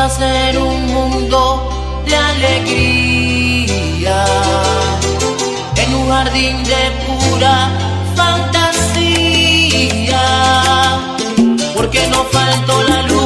hacer un mundo de alegría en un jardín de pura fantasía, porque no faltó la luz.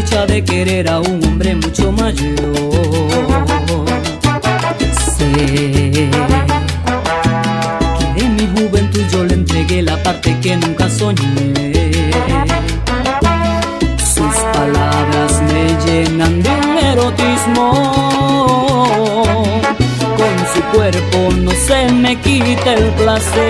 de querer a un hombre mucho mayor. Sé que en mi juventud yo le entregué la parte que nunca soñé. Sus palabras me llenan de un erotismo. Con su cuerpo no se me quita el placer.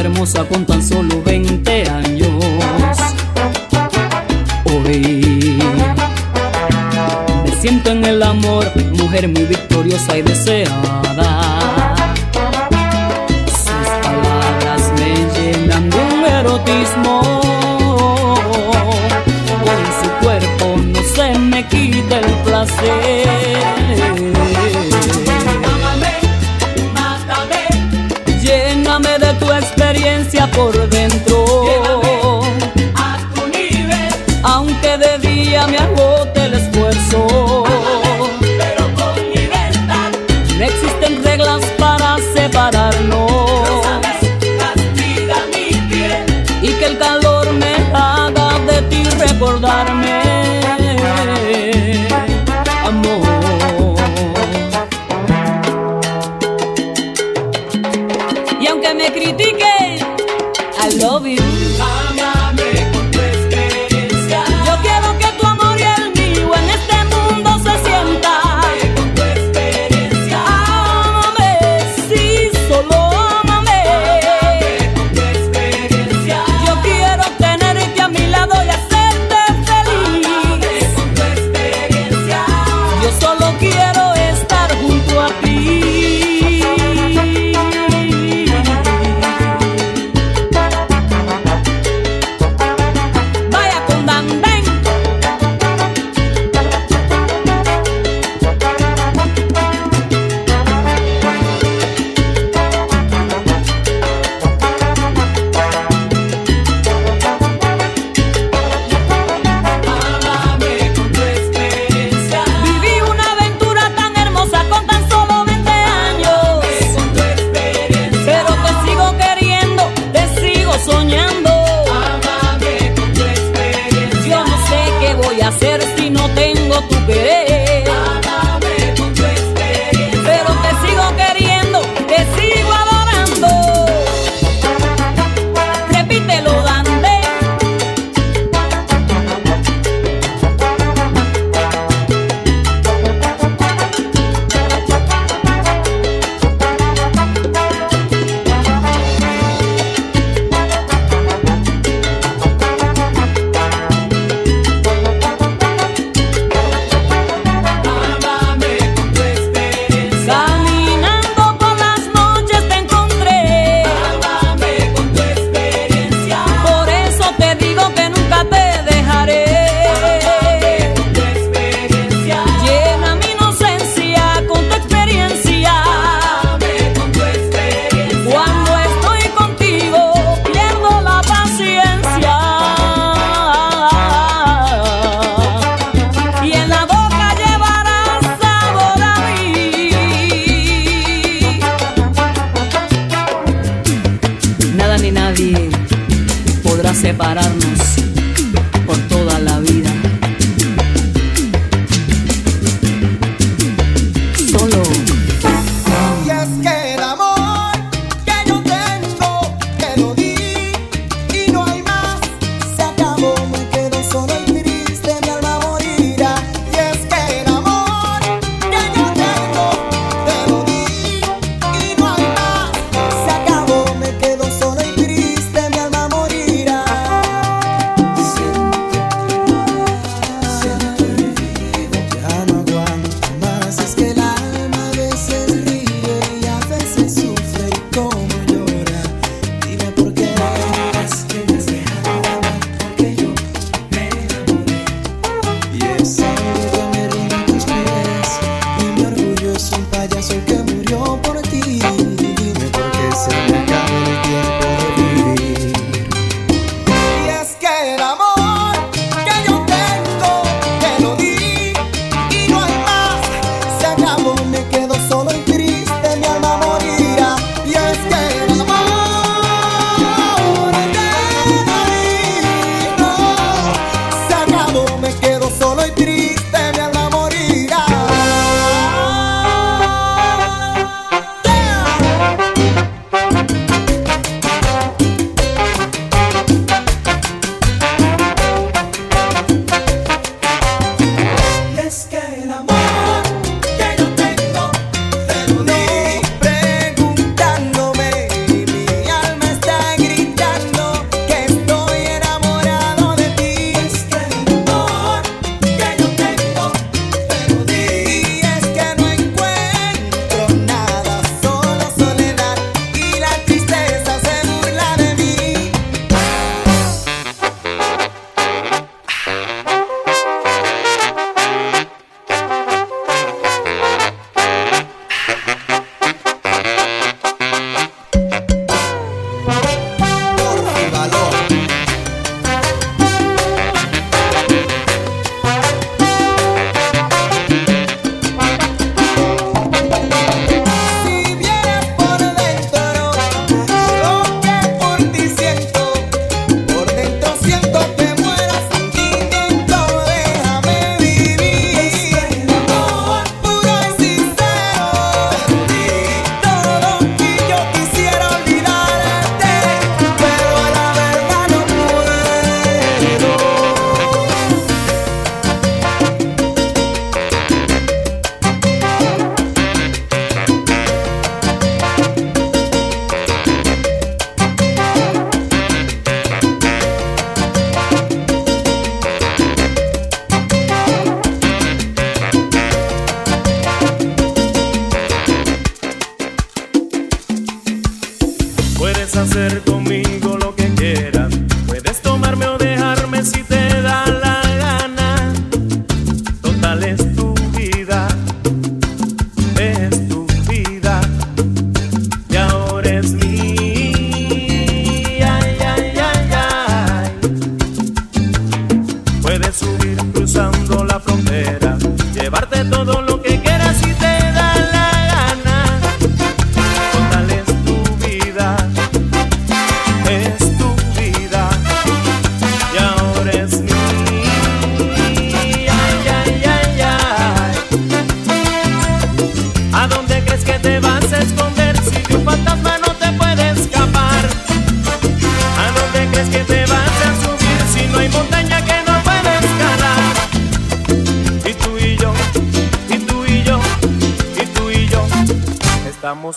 hermosa con tan solo 20 años. Hoy me siento en el amor, mujer muy victoriosa y deseada. me critiquen. I love you.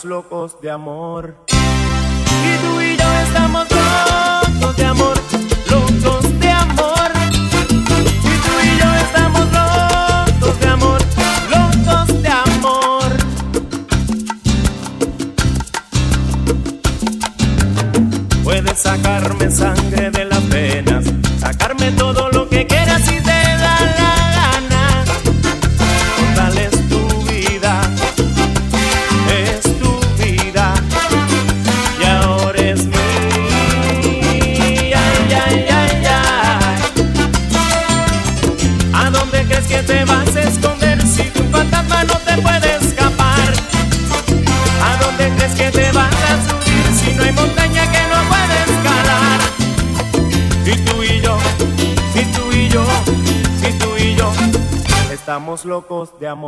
Contigo yo vivo de un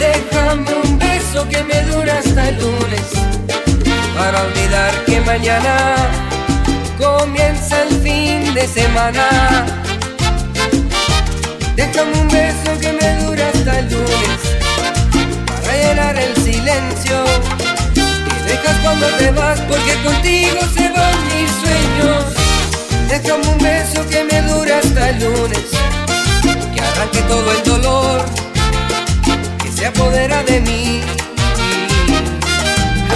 Déjame un beso que me dura hasta el lunes para olvidar que mañana comienza el fin de semana. Déjame un beso que me dura hasta el lunes para llenar el silencio que dejas cuando te vas porque contigo se van mis sueños. Déjame un beso que me dura hasta el lunes que arranque todo el dolor se apodera de mí.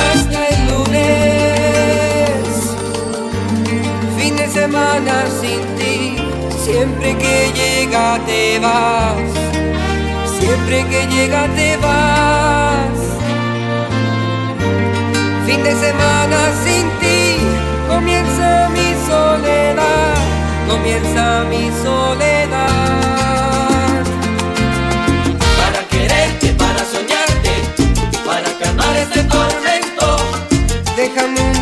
Hasta el lunes, fin de semana sin ti, siempre que llega te vas, siempre que llega te vas. Fin de semana sin ti, comienza mi soledad, comienza mi soledad. Tem caminho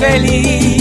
feliz.